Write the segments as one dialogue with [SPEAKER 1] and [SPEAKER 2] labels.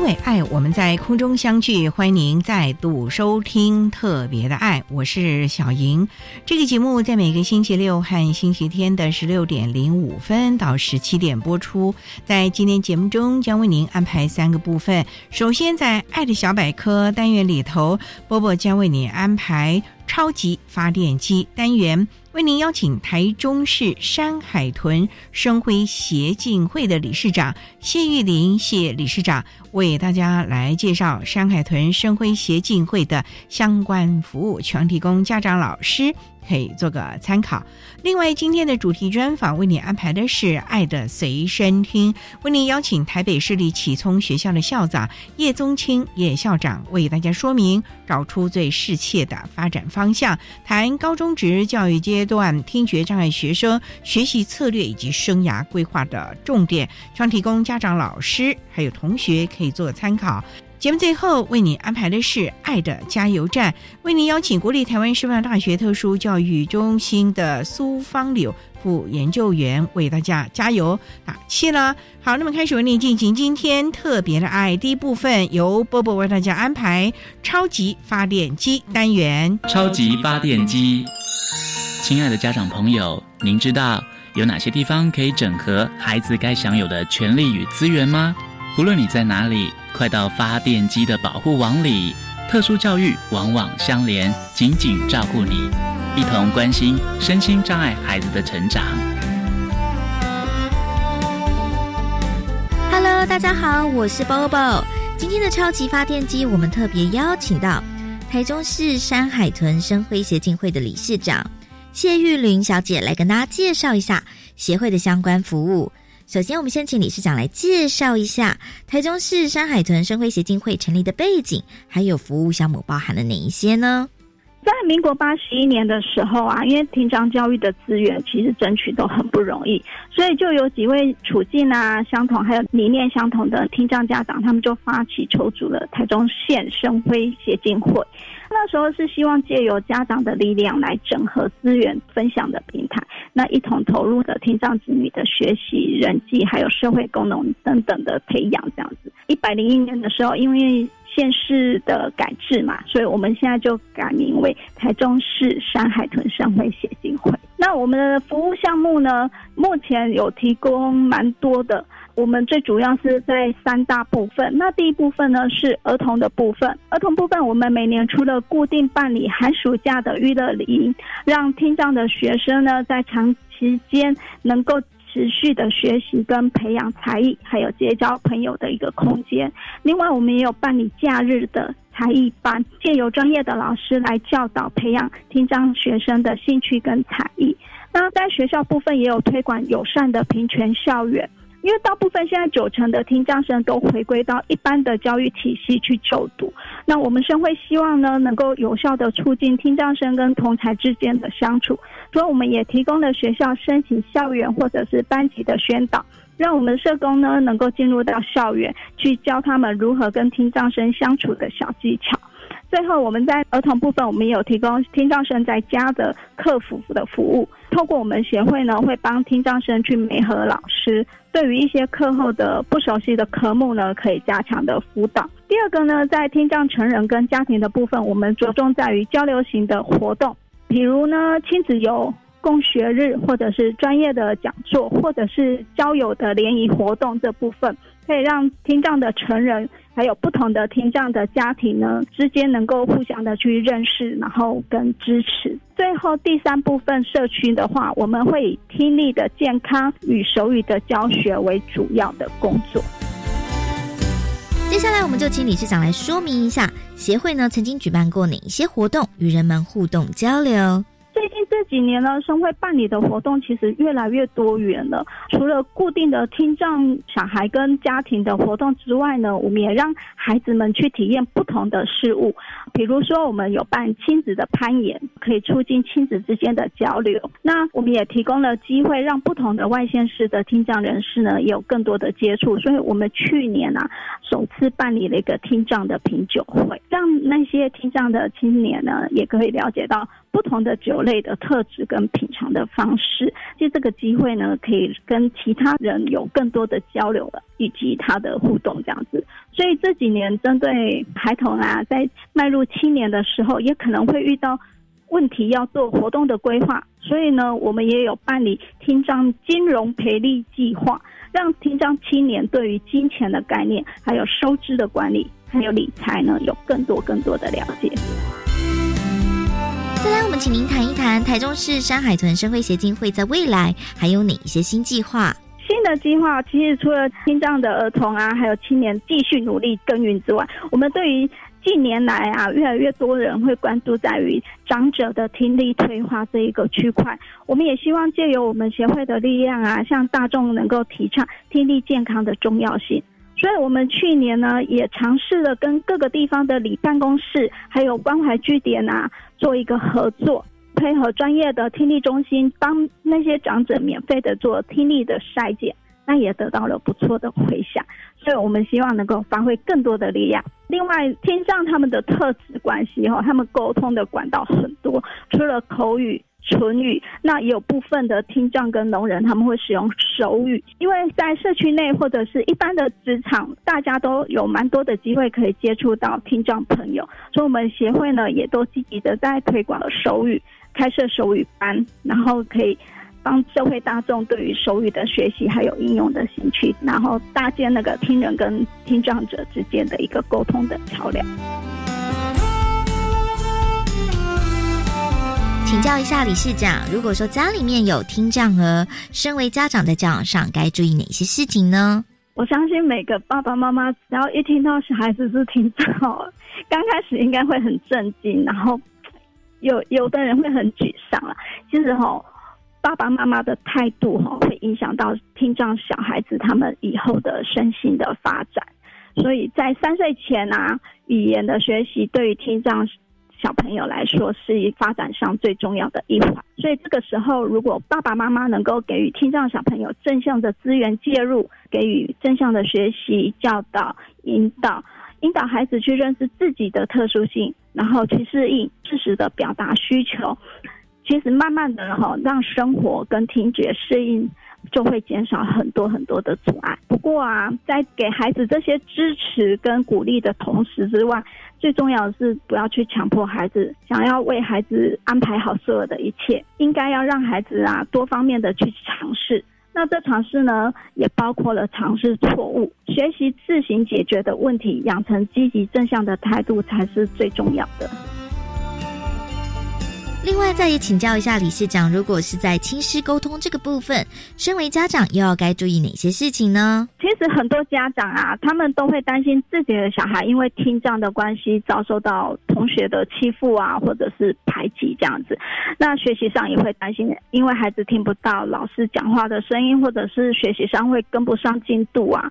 [SPEAKER 1] 因为爱，我们在空中相聚。欢迎您再度收听特别的爱，我是小莹。这个节目在每个星期六和星期天的十六点零五分到十七点播出。在今天节目中，将为您安排三个部分。首先，在“爱的小百科”单元里头，波波将为你安排超级发电机单元。为您邀请台中市山海豚生辉协进会的理事长谢玉林谢理事长为大家来介绍山海豚生辉协进会的相关服务，全提供家长老师。可以做个参考。另外，今天的主题专访为你安排的是“爱的随身听”，为您邀请台北市立启聪学校的校长叶宗清叶校长为大家说明，找出最适切的发展方向，谈高中职教育阶段听觉障碍学生学习策略以及生涯规划的重点，希望提供家长、老师还有同学可以做参考。节目最后为你安排的是《爱的加油站》，为您邀请国立台湾师范大学特殊教育中心的苏芳柳副研究员为大家加油打气了。好，那么开始为您进行今天特别的爱第一部分，由波波为大家安排超级发电机单元。
[SPEAKER 2] 超级发电机，亲爱的家长朋友，您知道有哪些地方可以整合孩子该享有的权利与资源吗？无论你在哪里。快到发电机的保护网里，特殊教育网网相连，紧紧照顾你，一同关心身心障碍孩子的成长。
[SPEAKER 3] Hello，大家好，我是 Bobo。今天的超级发电机，我们特别邀请到台中市山海豚生辉协进会的理事长谢玉玲小姐来跟大家介绍一下协会的相关服务。首先，我们先请理事长来介绍一下台中市山海屯生辉协进会成立的背景，还有服务项目包含了哪一些呢？
[SPEAKER 4] 在民国八十一年的时候啊，因为听障教育的资源其实争取都很不容易，所以就有几位处境啊相同，还有理念相同的听障家长，他们就发起筹组了台中县生辉协进会。那时候是希望借由家长的力量来整合资源分享的平台，那一同投入的听障子女的学习、人际还有社会功能等等的培养，这样子。一百零一年的时候，因为县市的改制嘛，所以我们现在就改名为台中市山海屯商会协进会。那我们的服务项目呢，目前有提供蛮多的。我们最主要是在三大部分。那第一部分呢是儿童的部分，儿童部分我们每年除了固定办理寒暑假的娱乐营，让听障的学生呢在长期间能够持续的学习跟培养才艺，还有结交朋友的一个空间。另外，我们也有办理假日的才艺班，借由专业的老师来教导培养听障学生的兴趣跟才艺。那在学校部分也有推广友善的平权校园。因为大部分现在九成的听障生都回归到一般的教育体系去就读，那我们生会希望呢，能够有效的促进听障生跟同才之间的相处，所以我们也提供了学校申请校园或者是班级的宣导，让我们社工呢能够进入到校园去教他们如何跟听障生相处的小技巧。最后，我们在儿童部分，我们也有提供听障生在家的客服的服务。透过我们协会呢，会帮听障生去媒合老师，对于一些课后的不熟悉的科目呢，可以加强的辅导。第二个呢，在听障成人跟家庭的部分，我们着重在于交流型的活动，比如呢亲子游。共学日，或者是专业的讲座，或者是交友的联谊活动，这部分可以让听障的成人，还有不同的听障的家庭呢之间能够互相的去认识，然后跟支持。最后第三部分社区的话，我们会以听力的健康与手语的教学为主要的工作。
[SPEAKER 3] 接下来，我们就请理事长来说明一下，协会呢曾经举办过哪一些活动，与人们互动交流。
[SPEAKER 4] 最近这几年呢，生会办理的活动其实越来越多元了。除了固定的听障小孩跟家庭的活动之外呢，我们也让孩子们去体验不同的事物。比如说，我们有办亲子的攀岩，可以促进亲子之间的交流。那我们也提供了机会，让不同的外县市的听障人士呢，有更多的接触。所以，我们去年啊，首次办理了一个听障的品酒会，让那些听障的青年呢，也可以了解到。不同的酒类的特质跟品尝的方式，借这个机会呢，可以跟其他人有更多的交流了，以及他的互动这样子。所以这几年针对孩童啊，在迈入青年的时候，也可能会遇到问题，要做活动的规划。所以呢，我们也有办理听障金融培力计划，让听障青年对于金钱的概念，还有收支的管理，还有理财呢，有更多更多的了解。
[SPEAKER 3] 再来，我们请您谈一谈台中市山海豚生会协进会在未来还有哪一些新计划？
[SPEAKER 4] 新的计划其实除了听障的儿童啊，还有青年继续努力耕耘之外，我们对于近年来啊，越来越多人会关注在于长者的听力退化这一个区块，我们也希望借由我们协会的力量啊，向大众能够提倡听力健康的重要性。所以，我们去年呢，也尝试了跟各个地方的里办公室，还有关怀据点啊，做一个合作，配合专业的听力中心，帮那些长者免费的做听力的筛检，那也得到了不错的回响。所以我们希望能够发挥更多的力量。另外，听障他们的特质关系哈，他们沟通的管道很多，除了口语。唇语，那也有部分的听障跟聋人，他们会使用手语。因为在社区内或者是一般的职场，大家都有蛮多的机会可以接触到听障朋友，所以我们协会呢也都积极的在推广手语，开设手语班，然后可以帮社会大众对于手语的学习还有应用的兴趣，然后搭建那个听人跟听障者之间的一个沟通的桥梁。
[SPEAKER 3] 请教一下理事长，如果说家里面有听障儿，身为家长在教养上该注意哪些事情呢？
[SPEAKER 4] 我相信每个爸爸妈妈，只要一听到小孩子是听障，刚开始应该会很震惊，然后有有的人会很沮丧了。其实哈，爸爸妈妈的态度哈，会影响到听障小孩子他们以后的身心的发展。所以在三岁前啊，语言的学习对于听障。小朋友来说是发展上最重要的一环，所以这个时候，如果爸爸妈妈能够给予听障小朋友正向的资源介入，给予正向的学习教导引导，引导孩子去认识自己的特殊性，然后去适应适时的表达需求，其实慢慢的哈，让生活跟听觉适应。就会减少很多很多的阻碍。不过啊，在给孩子这些支持跟鼓励的同时之外，最重要的是不要去强迫孩子，想要为孩子安排好所有的一切，应该要让孩子啊多方面的去尝试。那这尝试呢，也包括了尝试错误，学习自行解决的问题，养成积极正向的态度才是最重要的。
[SPEAKER 3] 另外，再也请教一下理事长，如果是在亲师沟通这个部分，身为家长又要该注意哪些事情呢？
[SPEAKER 4] 其实很多家长啊，他们都会担心自己的小孩因为听障的关系遭受到同学的欺负啊，或者是排挤这样子。那学习上也会担心，因为孩子听不到老师讲话的声音，或者是学习上会跟不上进度啊。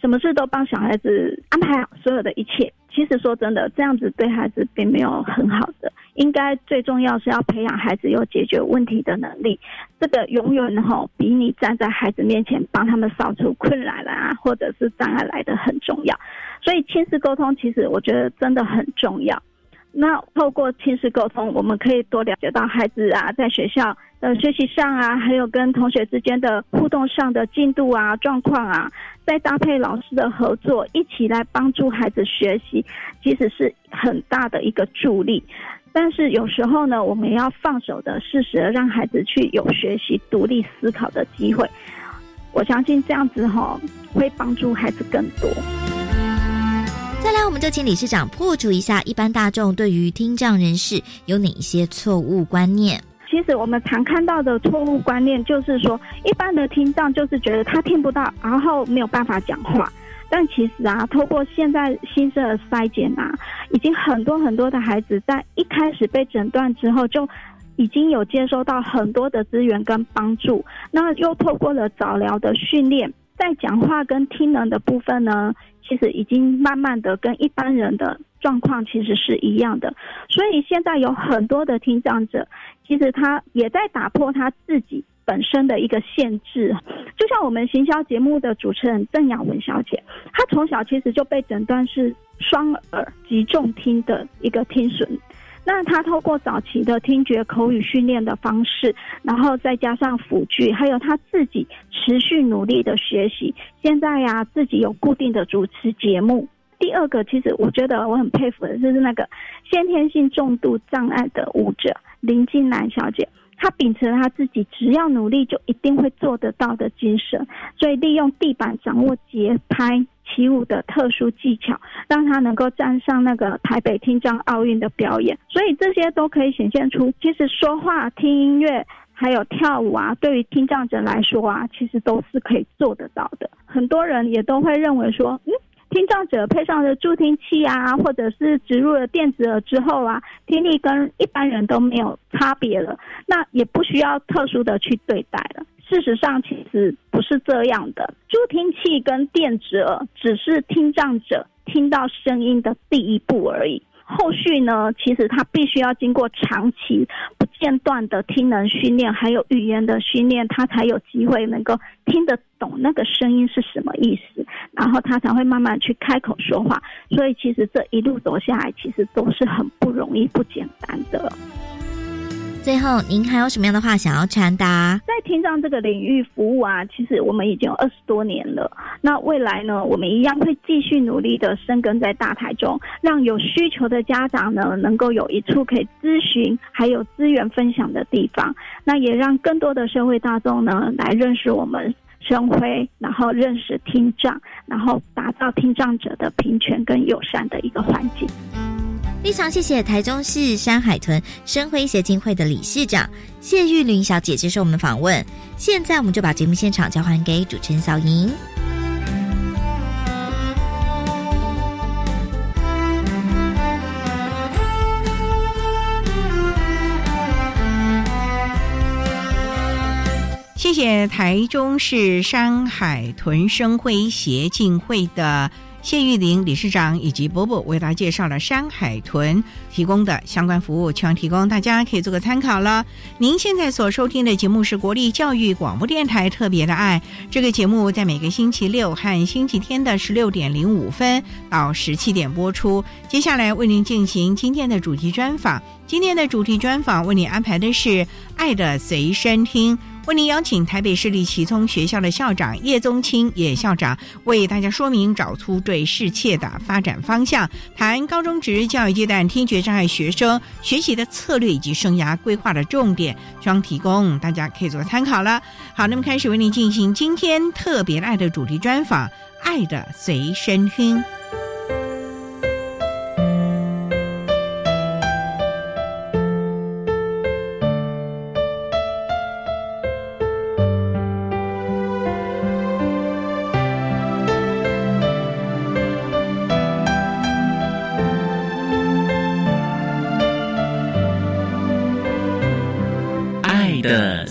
[SPEAKER 4] 什么事都帮小孩子安排好所有的一切。其实说真的，这样子对孩子并没有很好的。应该最重要是要培养孩子有解决问题的能力。这个永远哈比你站在孩子面前帮他们扫除困难啊，或者是障碍来的很重要。所以亲子沟通其实我觉得真的很重要。那透过亲子沟通，我们可以多了解到孩子啊，在学校呃学习上啊，还有跟同学之间的互动上的进度啊、状况啊，再搭配老师的合作，一起来帮助孩子学习，其实是很大的一个助力。但是有时候呢，我们要放手的，适时的让孩子去有学习、独立思考的机会。我相信这样子哈，会帮助孩子更多。
[SPEAKER 3] 再来，我们就请理事长破除一下一般大众对于听障人士有哪一些错误观念。
[SPEAKER 4] 其实我们常看到的错误观念就是说，一般的听障就是觉得他听不到，然后没有办法讲话。但其实啊，透过现在新生儿筛检啊，已经很多很多的孩子在一开始被诊断之后，就已经有接收到很多的资源跟帮助。那又透过了早疗的训练，在讲话跟听能的部分呢，其实已经慢慢的跟一般人的状况其实是一样的。所以现在有很多的听障者，其实他也在打破他自己。本身的一个限制，就像我们行销节目的主持人邓雅文小姐，她从小其实就被诊断是双耳极重听的一个听损。那她透过早期的听觉口语训练的方式，然后再加上辅具，还有她自己持续努力的学习，现在呀自己有固定的主持节目。第二个，其实我觉得我很佩服的就是那个先天性重度障碍的舞者林静兰小姐。她秉持了她自己只要努力就一定会做得到的精神，所以利用地板掌握节拍起舞的特殊技巧，让她能够站上那个台北听障奥运的表演。所以这些都可以显现出，其实说话、听音乐还有跳舞啊，对于听障者来说啊，其实都是可以做得到的。很多人也都会认为说，嗯。听障者配上了助听器啊，或者是植入了电子耳之后啊，听力跟一般人都没有差别了，那也不需要特殊的去对待了。事实上，其实不是这样的，助听器跟电子耳只是听障者听到声音的第一步而已。后续呢，其实他必须要经过长期间断的听能训练，还有语言的训练，他才有机会能够听得懂那个声音是什么意思，然后他才会慢慢去开口说话。所以，其实这一路走下来，其实都是很不容易、不简单的。
[SPEAKER 3] 最后，您还有什么样的话想要传达？
[SPEAKER 4] 在听障这个领域服务啊，其实我们已经有二十多年了。那未来呢，我们一样会继续努力的深耕在大台中，让有需求的家长呢，能够有一处可以咨询，还有资源分享的地方。那也让更多的社会大众呢，来认识我们生辉，然后认识听障，然后打造听障者的平权跟友善的一个环境。
[SPEAKER 3] 非常谢谢台中市山海豚生辉协进会的理事长谢玉玲小姐接受我们的访问。现在我们就把节目现场交还给主持人小莹。
[SPEAKER 1] 谢谢台中市山海豚生辉协进会的。谢玉玲理事长以及伯伯为大家介绍了山海豚提供的相关服务，希望提供大家可以做个参考了。您现在所收听的节目是国立教育广播电台特别的爱，这个节目在每个星期六和星期天的十六点零五分到十七点播出。接下来为您进行今天的主题专访，今天的主题专访为您安排的是《爱的随身听》。为您邀请台北市立启聪学校的校长叶宗清叶校长为大家说明找出对世界的发展方向，谈高中职教育阶段听觉障碍学生学习的策略以及生涯规划的重点，希望提供大家可以做参考了。好，那么开始为您进行今天特别爱的主题专访，《爱的随身听》。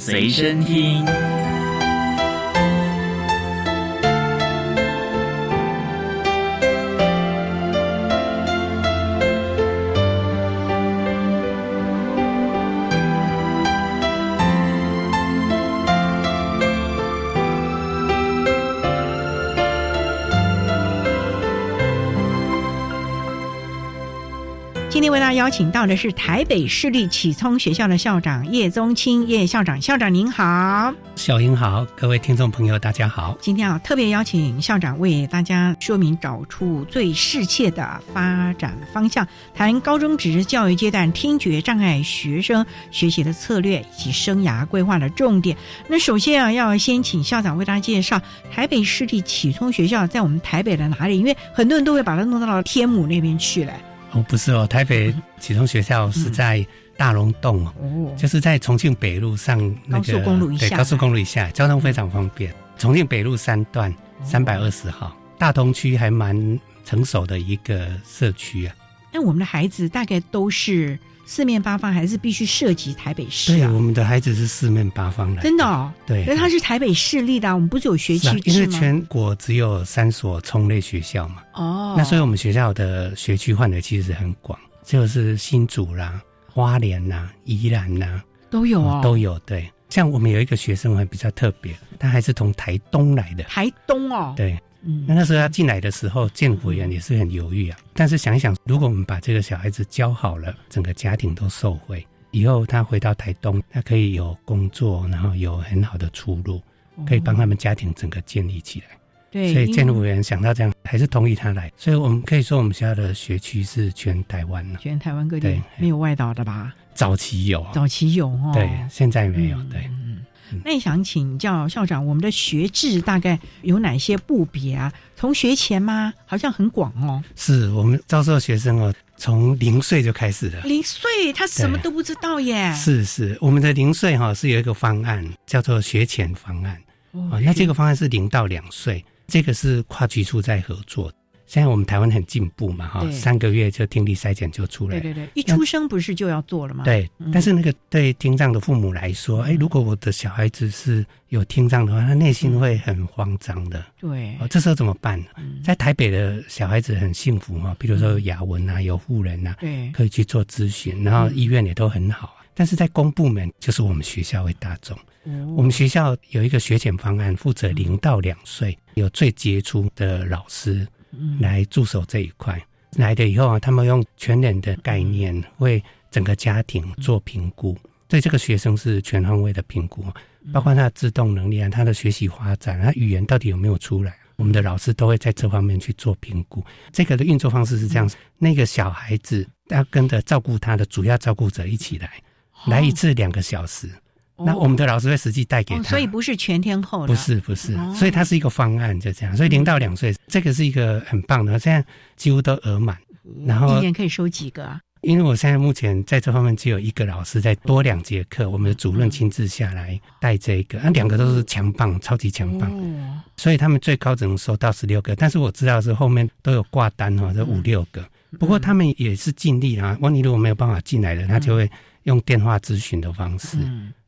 [SPEAKER 2] 随身听。
[SPEAKER 1] 邀请到的是台北市立启聪学校的校长叶宗清叶校长，校长您好，
[SPEAKER 5] 小英好，各位听众朋友大家好。
[SPEAKER 1] 今天啊特别邀请校长为大家说明找出最适切的发展方向，谈高中职教育阶段听觉障碍学生学习的策略以及生涯规划的重点。那首先啊，要先请校长为大家介绍台北市立启聪学校在我们台北的哪里？因为很多人都会把它弄到了天母那边去了。
[SPEAKER 5] 哦，不是哦，台北启聪学校是在大龙洞哦，就是在重庆北路上那个
[SPEAKER 1] 高速公路一下，
[SPEAKER 5] 对，高速公路以下，交通非常方便。重庆北路三段三百二十号，大同区还蛮成熟的一个社区啊。
[SPEAKER 1] 那我们的孩子大概都是。四面八方还是必须涉及台北市
[SPEAKER 5] 啊？对，我们的孩子是四面八方来。
[SPEAKER 1] 真的哦，
[SPEAKER 5] 对，
[SPEAKER 1] 因为他是台北市立的，我们不是有学区？
[SPEAKER 5] 因为全国只有三所冲类学校嘛。哦，那所以我们学校的学区范围其实很广，就是新竹啦、花莲啦、宜兰啦
[SPEAKER 1] 都有哦，
[SPEAKER 5] 都有。对，像我们有一个学生还比较特别，他还是从台东来的。
[SPEAKER 1] 台东哦，
[SPEAKER 5] 对。那那时候他进来的时候，建委员也是很犹豫啊。但是想一想，如果我们把这个小孩子教好了，整个家庭都受惠，以后他回到台东，他可以有工作，然后有很好的出路，可以帮他们家庭整个建立起来。
[SPEAKER 1] 对，
[SPEAKER 5] 所以建委员想到这样，还是同意他来。所以我们可以说，我们学校的学区是全台湾了，
[SPEAKER 1] 全台湾各地没有外岛的吧？
[SPEAKER 5] 早期有，
[SPEAKER 1] 早期有哦，
[SPEAKER 5] 对，现在没有，对。
[SPEAKER 1] 那也想请教校长，我们的学制大概有哪些部别啊？从学前吗？好像很广哦。
[SPEAKER 5] 是我们招收学生哦，从零岁就开始了。
[SPEAKER 1] 零岁他什么都不知道耶。
[SPEAKER 5] 是是，我们的零岁哈是有一个方案叫做学前方案哦。那这个方案是零到两岁，这个是跨局处在合作。现在我们台湾很进步嘛，哈，三个月就听力筛检就出来。
[SPEAKER 1] 对对对，一出生不是就要做了吗？
[SPEAKER 5] 对，但是那个对听障的父母来说，哎，如果我的小孩子是有听障的话，他内心会很慌张的。
[SPEAKER 1] 对，
[SPEAKER 5] 哦，这时候怎么办？在台北的小孩子很幸福哈，比如说有雅文啊，有护人啊，
[SPEAKER 1] 对，
[SPEAKER 5] 可以去做咨询，然后医院也都很好。但是在公部门，就是我们学校为大众。我们学校有一个学前方案，负责零到两岁，有最杰出的老师。来驻守这一块，来了以后啊，他们用全人的概念为整个家庭做评估，对这个学生是全方位的评估，包括他的自动能力啊，他的学习发展，他语言到底有没有出来，我们的老师都会在这方面去做评估。这个的运作方式是这样：那个小孩子要跟着照顾他的主要照顾者一起来，来一次两个小时。那我们的老师会实际带给他，
[SPEAKER 1] 所以不是全天候的，
[SPEAKER 5] 不是不是，所以它是一个方案，就这样。所以零到两岁，这个是一个很棒的，现在几乎都额满。然后
[SPEAKER 1] 一年可以收几个啊？
[SPEAKER 5] 因为我现在目前在这方面只有一个老师在多两节课，我们的主任亲自下来带这个，那两个都是强棒，超级强棒，所以他们最高只能收到十六个。但是我知道是后面都有挂单哈，这五六个。不过他们也是尽力啊，万一如果没有办法进来的，他就会用电话咨询的方式。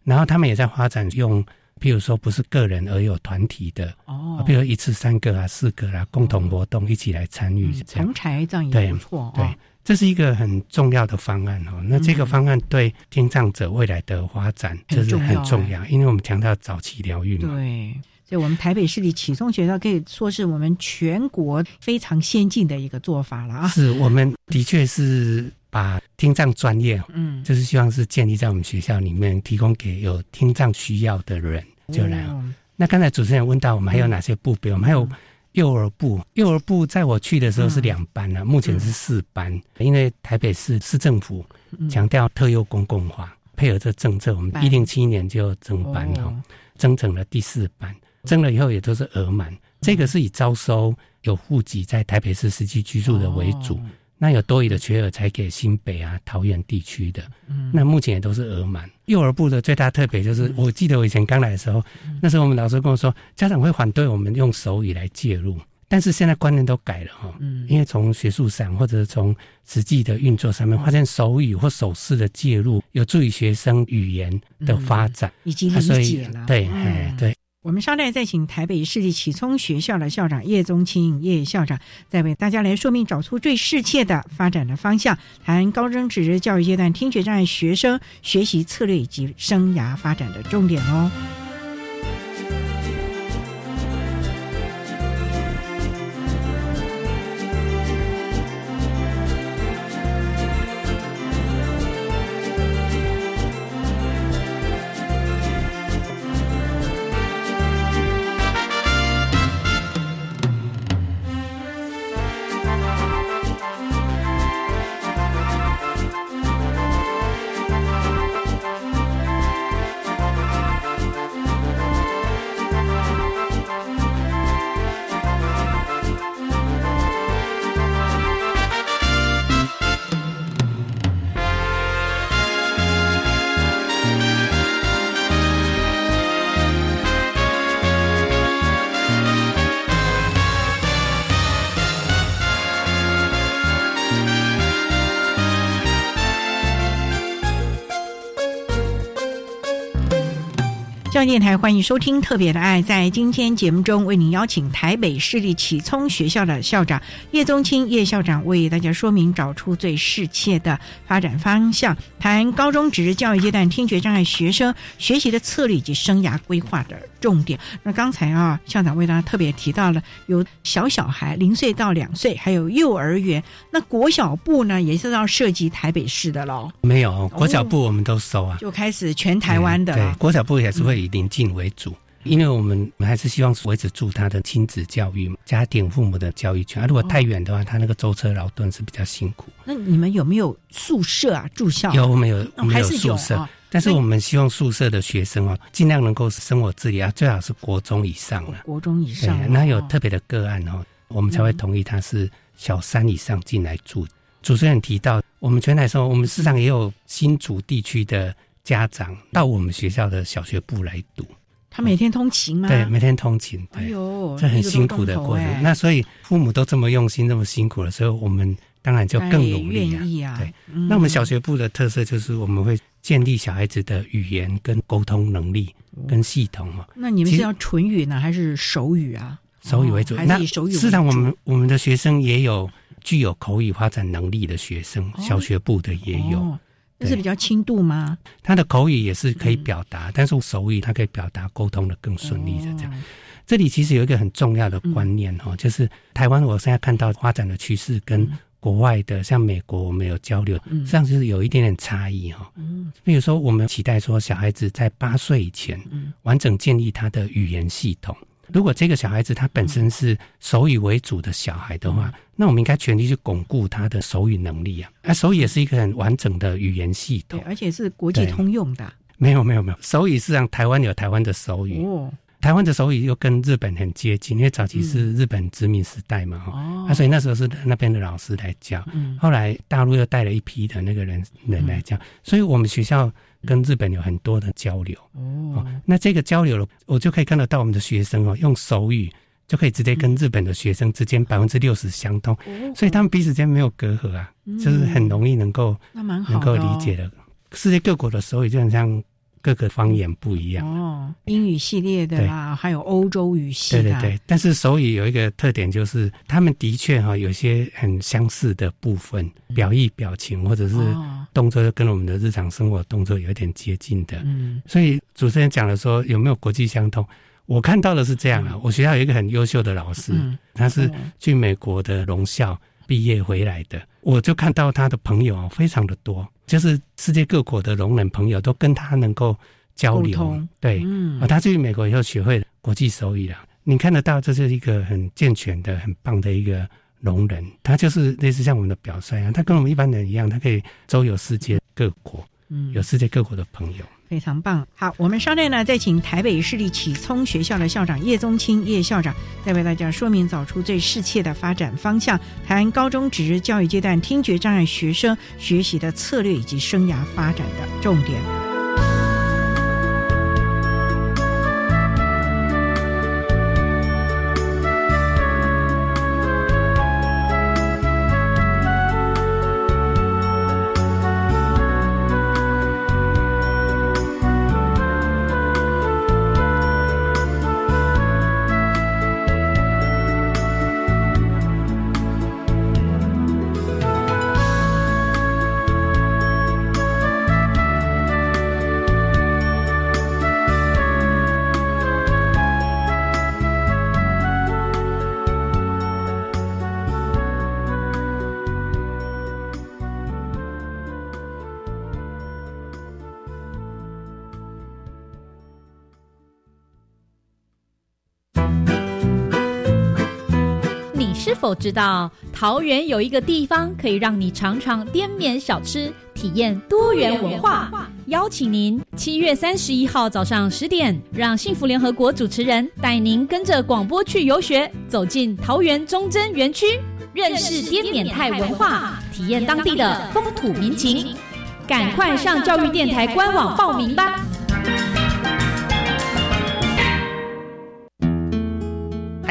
[SPEAKER 5] 然后他们也在发展用，譬如说不是个人而有团体的哦，比如一次三个啊、四个啊，共同活动一起来参与，
[SPEAKER 1] 同台这样也不错。
[SPEAKER 5] 对，这是一个很重要的方案哦。那这个方案对听障者未来的发展就是很重要，因为我们强调早期疗愈嘛。
[SPEAKER 1] 对，所以我们台北市立启聪学校可以说是我们全国非常先进的一个做法了啊。
[SPEAKER 5] 是我们的确是。把听障专业，嗯，就是希望是建立在我们学校里面，提供给有听障需要的人就来。那刚才主持人问到我们还有哪些部别？我们还有幼儿部，幼儿部在我去的时候是两班了，目前是四班。因为台北市市政府强调特优公共化，配合这政策，我们一零七年就增班哦，增成了第四班。增了以后也都是额满，这个是以招收有户籍在台北市实际居住的为主。那有多余的缺额才给新北啊、桃园地区的。嗯，那目前也都是额满。幼儿部的最大特别就是，我记得我以前刚来的时候，那时候我们老师跟我说，家长会反对我们用手语来介入，但是现在观念都改了哈。嗯，因为从学术上或者从实际的运作上面，发现手语或手势的介入有助于学生语言的发展
[SPEAKER 1] 已经理解了。
[SPEAKER 5] 对，哎，对。
[SPEAKER 1] 我们稍待再请台北市立启聪学校的校长叶宗清叶校长，再为大家来说明找出最适切的发展的方向，谈高中职教育阶段听觉障碍学生学习策略以及生涯发展的重点哦。上电台欢迎收听《特别的爱》。在今天节目中，为您邀请台北市立启聪学校的校长叶宗清叶校长为大家说明找出最适切的发展方向，谈高中职教育阶段听觉障碍学生学习的策略以及生涯规划的重点。那刚才啊，校长为大家特别提到了有小小孩零岁到两岁，还有幼儿园。那国小部呢，也是要涉及台北市的喽？
[SPEAKER 5] 没有，国小部我们都收啊，
[SPEAKER 1] 就开始全台湾的。
[SPEAKER 5] 对，国小部也是会以临近为主，因为我们还是希望维持住他的亲子教育、家庭父母的教育权。啊，如果太远的话，他那个舟车劳顿是比较辛苦。
[SPEAKER 1] 那你们有没有宿舍啊？住校
[SPEAKER 5] 有，我们有，我们有宿舍。但是我们希望宿舍的学生哦，尽量能够生活自理啊，最好是国中以上了。
[SPEAKER 1] 国中以上，
[SPEAKER 5] 那有特别的个案哦，我们才会同意他是小三以上进来住。主持人提到，我们全台说，我们市场也有新竹地区的。家长到我们学校的小学部来读，
[SPEAKER 1] 他每天通勤吗？
[SPEAKER 5] 对，每天通勤。哎呦，这很辛苦的过程。那所以父母都这么用心、这么辛苦的时候，我们当然就更努力啊。对，那我们小学部的特色就是我们会建立小孩子的语言跟沟通能力跟系统哦。
[SPEAKER 1] 那你们是要唇语呢，还是手语啊？
[SPEAKER 5] 手语为主，
[SPEAKER 1] 还是以手语？
[SPEAKER 5] 事实上，我们我们的学生也有具有口语发展能力的学生，小学部的也有。
[SPEAKER 1] 这是比较轻度吗？
[SPEAKER 5] 他的口语也是可以表达，但是手语他可以表达沟通的更顺利的这样。这里其实有一个很重要的观念哈，就是台湾我现在看到发展的趋势跟国外的像美国我们有交流，实际上就是有一点点差异哈。嗯，比如说我们期待说小孩子在八岁以前完整建立他的语言系统。如果这个小孩子他本身是手语为主的小孩的话，那我们应该全力去巩固他的手语能力啊！啊，手语也是一个很完整的语言系统，
[SPEAKER 1] 而且是国际通用的。
[SPEAKER 5] 没有没有没有，手语是让台湾有台湾的手语，台湾的手语又跟日本很接近，因为早期是日本殖民时代嘛，哈，啊，所以那时候是那边的老师来教，后来大陆又带了一批的那个人人来教，所以我们学校。跟日本有很多的交流哦，那这个交流了，我就可以看得到我们的学生哦，用手语就可以直接跟日本的学生之间百分之六十相通，所以他们彼此间没有隔阂啊，就是很容易能够能够理解的。世界各国的手语就很像。各个方言不一样。
[SPEAKER 1] 哦，英语系列的啦，还有欧洲语系
[SPEAKER 5] 的。对对对，但是手语有一个特点，就是他们的确哈有些很相似的部分，表意、表情或者是动作，跟我们的日常生活动作有点接近的。嗯，所以主持人讲了说有没有国际相通？我看到的是这样啊，我学校有一个很优秀的老师，他是去美国的荣校毕业回来的，我就看到他的朋友非常的多。就是世界各国的聋人朋友都跟他能够交流，对，啊，他去美国以后学会国际手语了。你看得到，这是一个很健全的、很棒的一个聋人，他就是类似像我们的表率啊，他跟我们一般人一样，他可以周游世界各国，嗯，有世界各国的朋友。
[SPEAKER 1] 非常棒，好，我们稍待呢，再请台北市立启聪学校的校长叶宗清叶校长，再为大家说明找出最适切的发展方向，谈高中职教育阶段听觉障碍学生学习的策略以及生涯发展的重点。
[SPEAKER 6] 知道桃园有一个地方可以让你尝尝滇缅小吃，体验多元文化。邀请您七月三十一号早上十点，让幸福联合国主持人带您跟着广播去游学，走进桃园忠贞园区，认识滇缅泰文化，体验当地的风土民情。赶快上教育电台官网报名吧！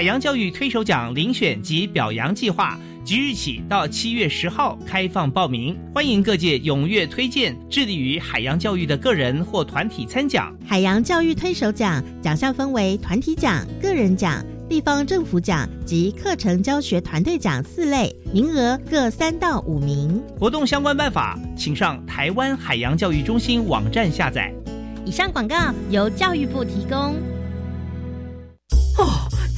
[SPEAKER 7] 海洋教育推手奖遴选及表扬计划
[SPEAKER 8] 即日起到七月十号开放报名，欢迎各界踊跃推荐致力于海洋教育的个人或团体参奖。
[SPEAKER 9] 海洋教育推手奖奖项分为团体奖、个人奖、地方政府奖及课程教学团队奖四类，名额各三到五名。
[SPEAKER 8] 活动相关办法，请上台湾海洋教育中心网站下载。
[SPEAKER 9] 以上广告由教育部提供。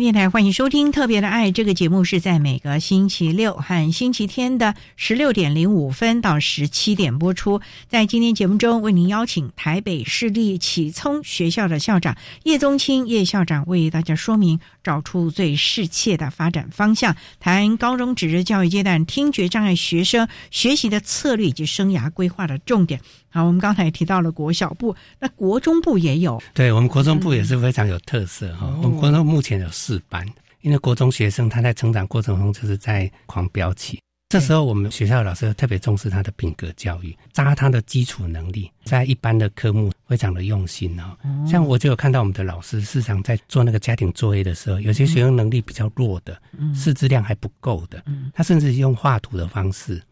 [SPEAKER 1] 电台欢迎收听《特别的爱》这个节目，是在每个星期六和星期天的十六点零五分到十七点播出。在今天节目中，为您邀请台北市立启聪学校的校长叶宗清叶校长为大家说明，找出最适切的发展方向，谈高中职教育阶段听觉障碍学生学习的策略以及生涯规划的重点。好，我们刚才也提到了国小部，那国中部也有。
[SPEAKER 5] 对我们国中部也是非常有特色哈。我们国中目前有四班，因为国中学生他在成长过程中就是在狂飙期，这时候我们学校老师特别重视他的品格教育，扎他的基础能力，在一般的科目非常的用心哦。像我就有看到我们的老师，时常在做那个家庭作业的时候，有些学生能力比较弱的，识字量还不够的，他甚至用画图的方式。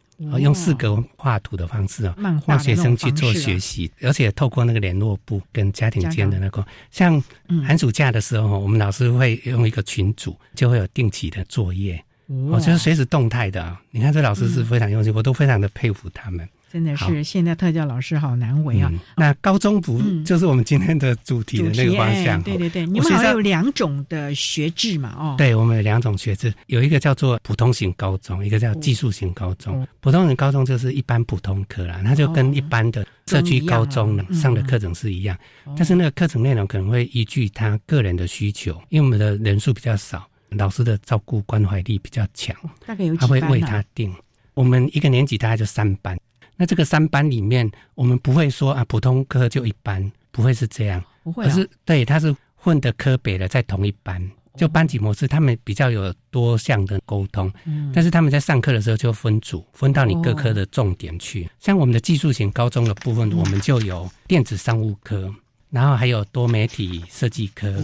[SPEAKER 5] 用四格画图的方式啊，让学生去做学习，而且透过那个联络部跟家庭间的那个，像寒暑假的时候，我们老师会用一个群组，就会有定期的作业，哦，就是随时动态的。你看这老师是非常用心，我都非常的佩服他们。
[SPEAKER 1] 真的是现在特教老师好难为啊！
[SPEAKER 5] 那高中部就是我们今天的主题的那个方向。
[SPEAKER 1] 对对对，你们好像有两种的学制嘛？哦，
[SPEAKER 5] 对，我们有两种学制，有一个叫做普通型高中，一个叫技术型高中。普通型高中就是一般普通科啦，那就跟一般的社区高中上的课程是一样，但是那个课程内容可能会依据他个人的需求，因为我们的人数比较少，老师的照顾关怀力比较强，
[SPEAKER 1] 大概有
[SPEAKER 5] 他会为他定。我们一个年级大概就三班。那这个三班里面，我们不会说啊，普通科就一班，不会是这样，
[SPEAKER 1] 不会。
[SPEAKER 5] 可是对，他是混的科北的在同一班，就班级模式，他们比较有多项的沟通。嗯，但是他们在上课的时候就分组，分到你各科的重点去。像我们的技术型高中的部分，我们就有电子商务科，然后还有多媒体设计科，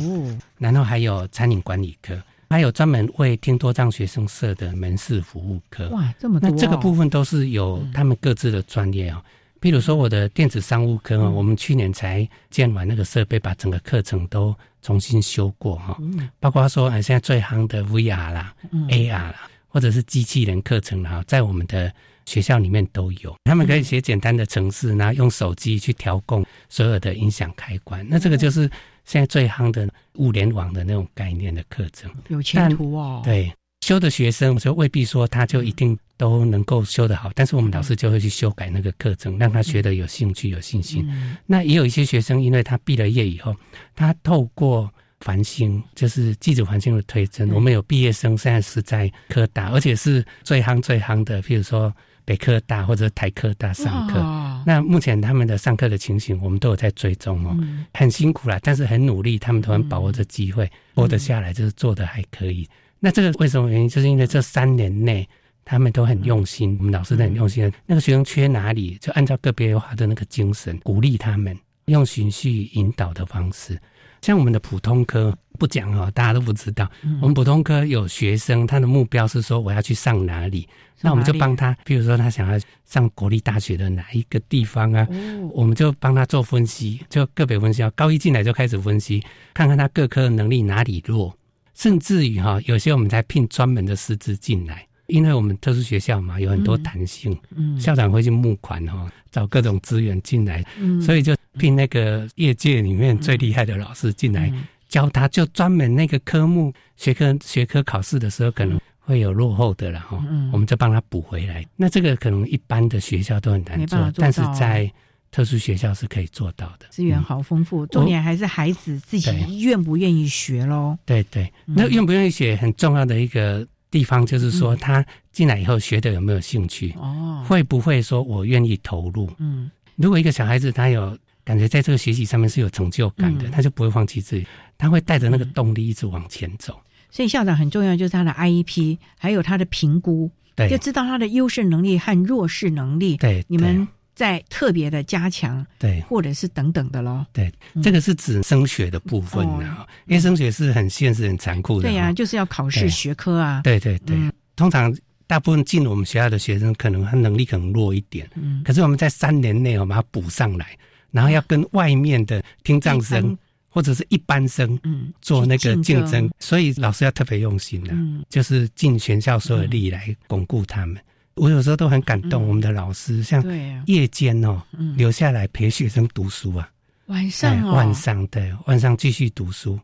[SPEAKER 5] 然后还有餐饮管理科。还有专门为听多障学生设的门市服务科，
[SPEAKER 1] 哇，这么多！
[SPEAKER 5] 那这个部分都是有他们各自的专业哦。譬如说，我的电子商务科哦，我们去年才建完那个设备，把整个课程都重新修过哈。嗯包括说，现在最夯的 VR 啦、AR 啦，或者是机器人课程啦，在我们的学校里面都有。他们可以写简单的程式，然后用手机去调控所有的音响开关。那这个就是。现在最夯的物联网的那种概念的课程，
[SPEAKER 1] 有前途哦。
[SPEAKER 5] 对，修的学生，就未必说他就一定都能够修得好，但是我们老师就会去修改那个课程，让他学的有兴趣、有信心。那也有一些学生，因为他毕了业以后，他透过繁星，就是记者繁星的推甄，我们有毕业生现在是在科大，而且是最夯最夯的，譬如说。北科大或者台科大上课，那目前他们的上课的情形，我们都有在追踪哦，很辛苦啦，但是很努力，他们都很把握着机会，活得下来，就是做的还可以。那这个为什么原因？就是因为这三年内他们都很用心，我们老师都很用心。那个学生缺哪里，就按照个别化的那个精神鼓励他们，用循序引导的方式。像我们的普通科不讲哦，大家都不知道。我们普通科有学生，他的目标是说我要去上哪里，那我们就帮他，比如说他想要上国立大学的哪一个地方啊，我们就帮他做分析，就个别分析。高一进来就开始分析，看看他各科能力哪里弱，甚至于哈，有些我们在聘专门的师资进来，因为我们特殊学校嘛，有很多弹性，校长会去募款哈，找各种资源进来，所以就。聘那个业界里面最厉害的老师进来教他，就专门那个科目学科学科考试的时候可能会有落后的了哈，我们就帮他补回来。那这个可能一般的学校都很难做，但是在特殊学校是可以做到的。
[SPEAKER 1] 资源好丰富，重点还是孩子自己愿不愿意学喽。
[SPEAKER 5] 对对，那愿不愿意学很重要的一个地方就是说，他进来以后学的有没有兴趣？哦，会不会说我愿意投入？嗯，如果一个小孩子他有。感觉在这个学习上面是有成就感的，他就不会放弃自己，他会带着那个动力一直往前走。
[SPEAKER 1] 所以校长很重要，就是他的 IEP，还有他的评估，
[SPEAKER 5] 对，
[SPEAKER 1] 就知道他的优势能力和弱势能力。
[SPEAKER 5] 对，
[SPEAKER 1] 你们在特别的加强，
[SPEAKER 5] 对，
[SPEAKER 1] 或者是等等的咯。
[SPEAKER 5] 对，这个是指升学的部分啊，因为升学是很现实、很残酷的。
[SPEAKER 1] 对呀，就是要考试学科啊。
[SPEAKER 5] 对对对，通常大部分进我们学校的学生，可能他能力可能弱一点，嗯，可是我们在三年内我们要补上来。然后要跟外面的听障生或者是一般生嗯做那个竞争，所以老师要特别用心的，就是尽全校所有力来巩固他们。我有时候都很感动，我们的老师像夜间哦，留下来陪学生读书啊，
[SPEAKER 1] 晚上
[SPEAKER 5] 晚上对晚上继续读书。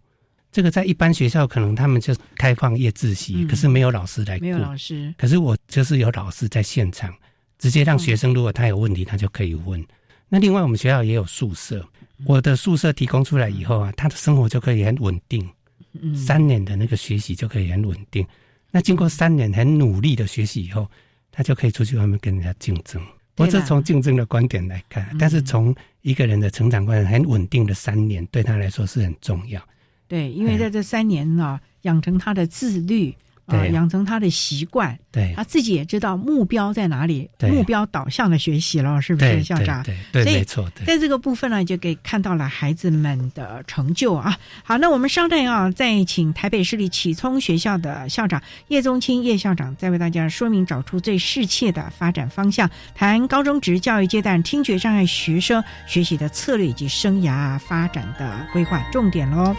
[SPEAKER 5] 这个在一般学校可能他们就开放夜自习，可是没有老师来，
[SPEAKER 1] 没有老师。
[SPEAKER 5] 可是我就是有老师在现场，直接让学生如果他有问题，他就可以问。那另外，我们学校也有宿舍。我的宿舍提供出来以后啊，他的生活就可以很稳定，三年的那个学习就可以很稳定。那经过三年很努力的学习以后，他就可以出去外面跟人家竞争。我是从竞争的观点来看，但是从一个人的成长观点，很稳定的三年对他来说是很重要。
[SPEAKER 1] 对，因为在这三年呢，养成他的自律。啊，养成他的习惯，
[SPEAKER 5] 对，
[SPEAKER 1] 他自己也知道目标在哪里，目标导向的学习了，是不是校长？
[SPEAKER 5] 对，对，没错。
[SPEAKER 1] 在这个部分呢，就可以看到了孩子们的成就啊。好，那我们稍待啊，再请台北市立启聪学校的校长叶宗清叶校长，再为大家说明找出最适切的发展方向，谈高中职教育阶段听觉障碍学生学习的策略以及生涯发展的规划重点喽。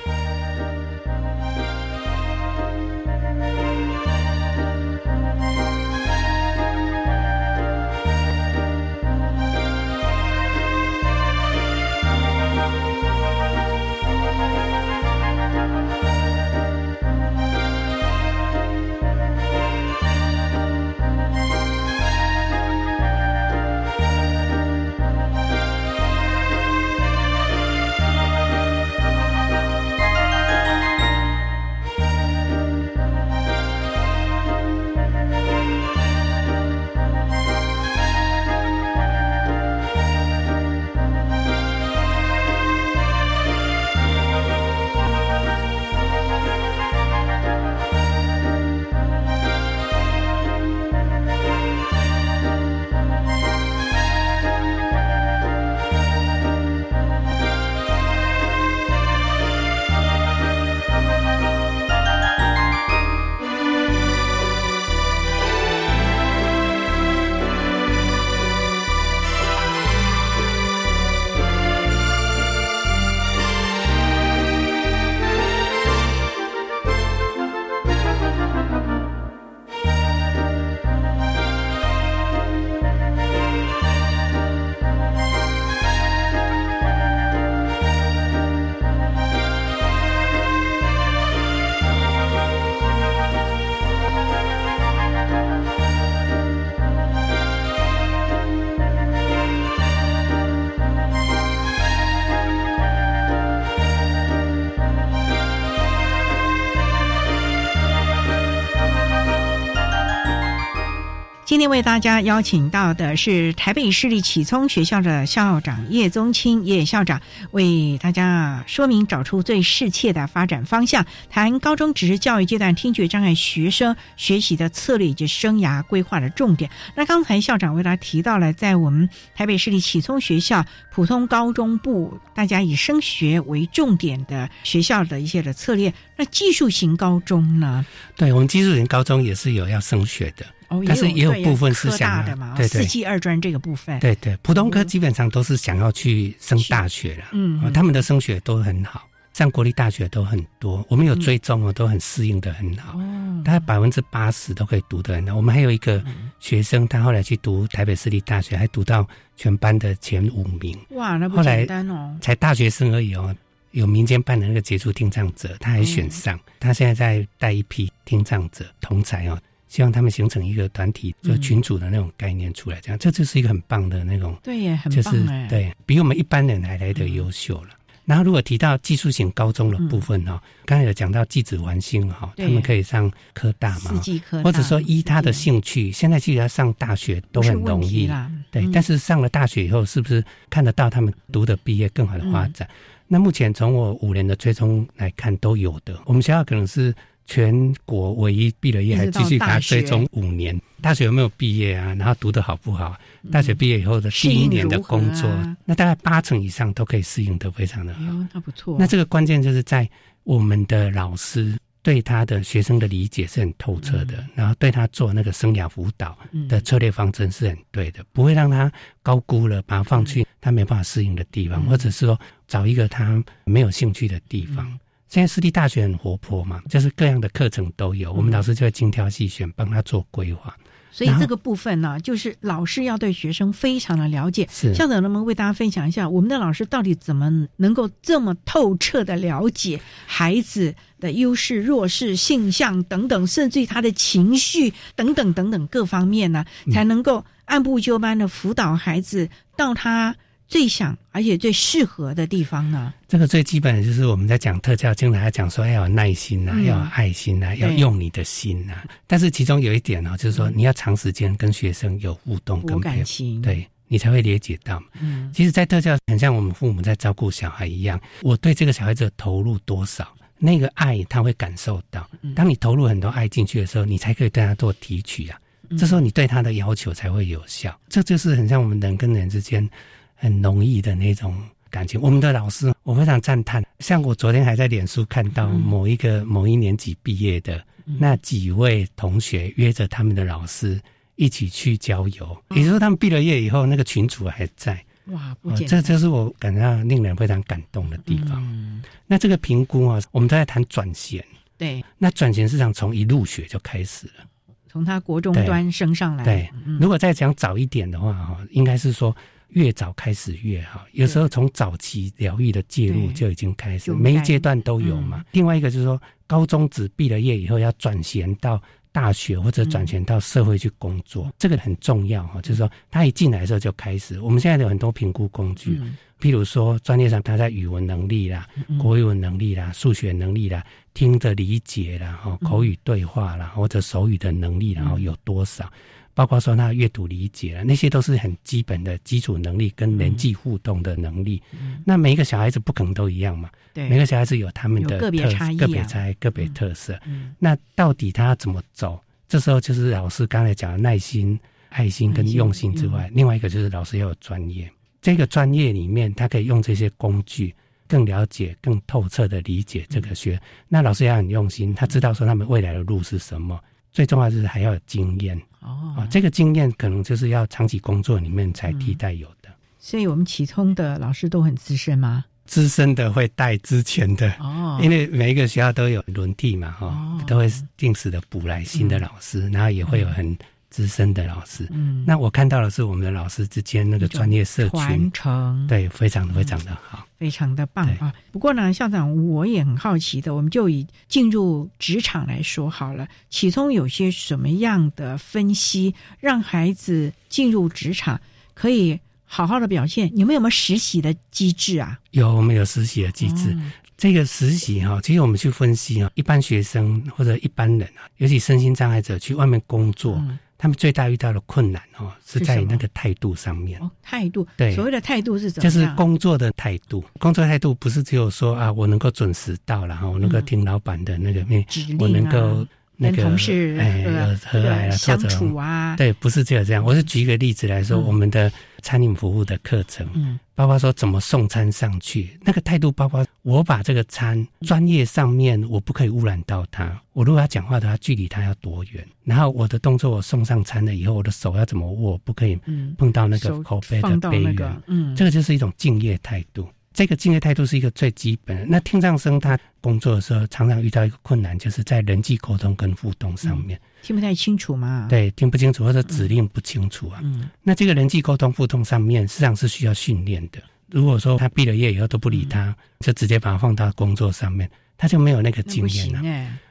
[SPEAKER 1] 天为大家邀请到的是台北市立启聪学校的校长叶宗清叶校长，为大家说明找出最适切的发展方向，谈高中职教育阶段听觉障碍学生学习的策略以及生涯规划的重点。那刚才校长为大家提到了，在我们台北市立启聪学校普通高中部，大家以升学为重点的学校的一些的策略。那技术型高中呢？
[SPEAKER 5] 对我们技术型高中也是有要升学的。
[SPEAKER 1] 哦，
[SPEAKER 5] 但是也有部分是
[SPEAKER 1] 想的嘛，
[SPEAKER 5] 对
[SPEAKER 1] 对，四技二专这个部分，
[SPEAKER 5] 对对，普通科基本上都是想要去升大学了，嗯，他们的升学都很好，上国立大学都很多，我们有追踪哦，都很适应的很好，哦，大概百分之八十都可以读的很好。我们还有一个学生，他后来去读台北市立大学，还读到全班的前五名，
[SPEAKER 1] 哇，那不简单哦，
[SPEAKER 5] 才大学生而已哦，有民间办的那个杰出听障者，他还选上，他现在在带一批听障者同才哦。希望他们形成一个团体，就群主的那种概念出来，这样这就是一个很棒的那种，
[SPEAKER 1] 对，耶很
[SPEAKER 5] 棒，就是对比我们一般人还来的优秀了。然后如果提到技术型高中的部分哈，刚才有讲到技子玩星哈，他们可以上科大嘛，或者说依他的兴趣，现在其实要上大学都很容易，对。但是上了大学以后，是不是看得到他们读的毕业更好的发展？那目前从我五年的追踪来看，都有的。我们学校可能是。全国唯一毕了业还继续给他追踪五年，大学有没有毕业啊？然后读的好不好？大学毕业以后的第一年的工作，那大概八成以上都可以适应的非常的好。
[SPEAKER 1] 那不错。
[SPEAKER 5] 那这个关键就是在我们的老师对他的学生的理解是很透彻的，然后对他做那个生涯辅导的策略方针是很对的，不会让他高估了，把他放去他没办法适应的地方，或者是说找一个他没有兴趣的地方。现在私立大学很活泼嘛，就是各样的课程都有，我们老师就会精挑细选，帮他做规划。
[SPEAKER 1] 所以这个部分呢，就是老师要对学生非常的了解。
[SPEAKER 5] 是
[SPEAKER 1] 校长能不能为大家分享一下，我们的老师到底怎么能够这么透彻的了解孩子的优势、弱势、性向等等，甚至于他的情绪等等等等各方面呢，才能够按部就班的辅导孩子到他。最想而且最适合的地方呢？
[SPEAKER 5] 这个最基本的就是我们在讲特教，经常要讲说要有耐心呐，要有爱心呐，要用你的心呐。但是其中有一点呢，就是说你要长时间跟学生有互动，跟
[SPEAKER 1] 感情，
[SPEAKER 5] 对你才会理解到。嗯，其实，在特教很像我们父母在照顾小孩一样，我对这个小孩子投入多少，那个爱他会感受到。当你投入很多爱进去的时候，你才可以对他做提取啊。这时候你对他的要求才会有效。这就是很像我们人跟人之间。很浓郁的那种感情。我们的老师，我非常赞叹。像我昨天还在脸书看到某一个某一年级毕业的那几位同学，约着他们的老师一起去郊游。也就是说，他们毕了业以后，那个群主还在。
[SPEAKER 1] 哇，
[SPEAKER 5] 这这是我感到令人非常感动的地方。那这个评估啊，我们都在谈转衔。
[SPEAKER 1] 对，
[SPEAKER 5] 那转型市场从一入学就开始了，
[SPEAKER 1] 从他国中端升上来。
[SPEAKER 5] 对，如果再讲早一点的话，哈，应该是说。越早开始越好，有时候从早期疗愈的介入就已经开始，每一阶段都有嘛。另外一个就是说，高中只毕了业以后要转衔到大学或者转衔到社会去工作，这个很重要哈。就是说，他一进来的时候就开始，我们现在有很多评估工具，譬如说专业上他在语文能力啦、国语文能力啦、数学能力啦、听的理解啦、哈口语对话啦或者手语的能力，然后有多少？包括说他阅读理解了，那些都是很基本的基础能力跟人际互动的能力。那每一个小孩子不可能都一样嘛？
[SPEAKER 1] 对，
[SPEAKER 5] 每个小孩子有他们的
[SPEAKER 1] 个别差异、
[SPEAKER 5] 个别差异、个别特色。那到底他要怎么走？这时候就是老师刚才讲的耐心、爱心跟用心之外，另外一个就是老师要有专业。这个专业里面，他可以用这些工具，更了解、更透彻的理解这个学。那老师也很用心，他知道说他们未来的路是什么。最重要就是还要有经验。哦，啊，这个经验可能就是要长期工作里面才替代有的。
[SPEAKER 1] 所以，我们启聪的老师都很资深吗？
[SPEAKER 5] 资深的会带之前的哦，因为每一个学校都有轮替嘛，哈，都会定时的补来新的老师，然后也会有很资深的老师。嗯，那我看到的是我们的老师之间那个专业社群
[SPEAKER 1] 传承，
[SPEAKER 5] 对，非常非常的好。
[SPEAKER 1] 非常的棒啊！不过呢，校长我也很好奇的，我们就以进入职场来说好了。启聪有些什么样的分析，让孩子进入职场可以好好的表现？你们有没有实习的机制啊？
[SPEAKER 5] 有，我们有实习的机制。这个实习哈，其实我们去分析啊，一般学生或者一般人啊，尤其身心障碍者去外面工作，他们最大遇到的困难哦，是在那个态度上面。
[SPEAKER 1] 哦，态度。
[SPEAKER 5] 对，
[SPEAKER 1] 所谓的态度是怎
[SPEAKER 5] 么？就是工作的态度。工作态度不是只有说啊，我能够准时到，然后我能够听老板的那个命，我能够。那个
[SPEAKER 1] 同事
[SPEAKER 5] 哎，和蔼啊，
[SPEAKER 1] 相处啊，
[SPEAKER 5] 对，不是只有这样。我是举一个例子来说，我们的餐饮服务的课程，嗯，包括说怎么送餐上去，那个态度，包括我把这个餐专业上面，我不可以污染到他。我如果要讲话的话，距离他要多远？然后我的动作，我送上餐了以后，我的手要怎么握？不可以碰到那个口杯的杯缘。嗯，这个就是一种敬业态度。这个敬业态度是一个最基本的。那听障生他工作的时候，常常遇到一个困难，就是在人际沟通跟互动上面
[SPEAKER 1] 听不太清楚嘛？
[SPEAKER 5] 对，听不清楚或者指令不清楚啊。嗯，那这个人际沟通互动上面，实际上是需要训练的。如果说他毕了业以后都不理他，就直接把他放到工作上面，他就没有那个经验了。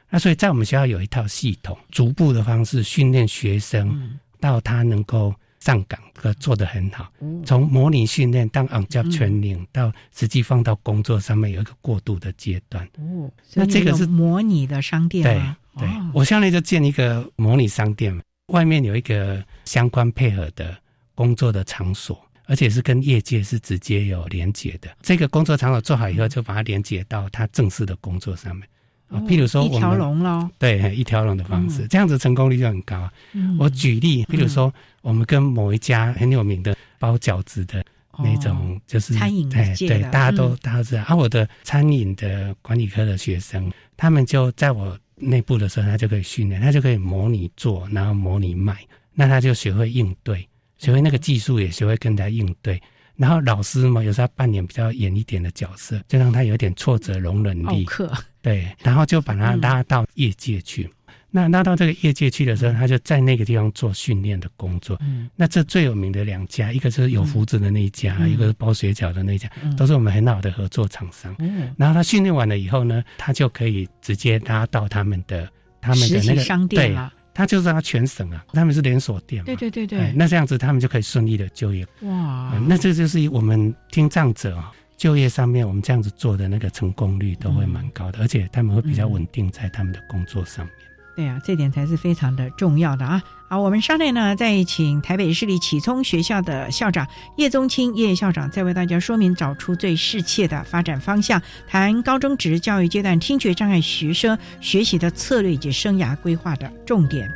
[SPEAKER 5] 那所以在我们学校有一套系统，逐步的方式训练学生，到他能够。上岗和做得很好，从模拟训练到 on job training 到实际放到工作上面有一个过渡的阶段。
[SPEAKER 1] 哦，那这个是模拟的商店
[SPEAKER 5] 吗？对，对我现在就建一个模拟商店，外面有一个相关配合的工作的场所，而且是跟业界是直接有连接的。这个工作场所做好以后，就把它连接到他正式的工作上面。啊，譬如说我们
[SPEAKER 1] 一条龙咯，
[SPEAKER 5] 对，一条龙的方式，这样子成功率就很高。我举例，譬如说，我们跟某一家很有名的包饺子的那种，就是
[SPEAKER 1] 餐饮界
[SPEAKER 5] 对，大家都大家知道。啊，我的餐饮的管理科的学生，他们就在我内部的时候，他就可以训练，他就可以模拟做，然后模拟卖，那他就学会应对，学会那个技术，也学会跟他应对。然后老师嘛，有时候扮演比较严一点的角色，就让他有点挫折容忍力。对，然后就把他拉到业界去。那拉到这个业界去的时候，他就在那个地方做训练的工作。嗯，那这最有名的两家，一个是有胡子的那一家，一个是包水饺的那一家，都是我们很好的合作厂商。嗯，然后他训练完了以后呢，他就可以直接拉到他们的他们的那个
[SPEAKER 1] 商店了。
[SPEAKER 5] 他就是他全省啊，他们是连锁店嘛。
[SPEAKER 1] 对对对对。
[SPEAKER 5] 那这样子他们就可以顺利的就业。哇，那这就是我们听障者啊。就业上面，我们这样子做的那个成功率都会蛮高的，而且他们会比较稳定在他们的工作上面。
[SPEAKER 1] 对啊，这点才是非常的重要的啊！好，我们上面呢再请台北市立启聪学校的校长叶宗清叶校长，再为大家说明找出最适切的发展方向，谈高中职教育阶段听觉障碍学生学习的策略以及生涯规划的重点。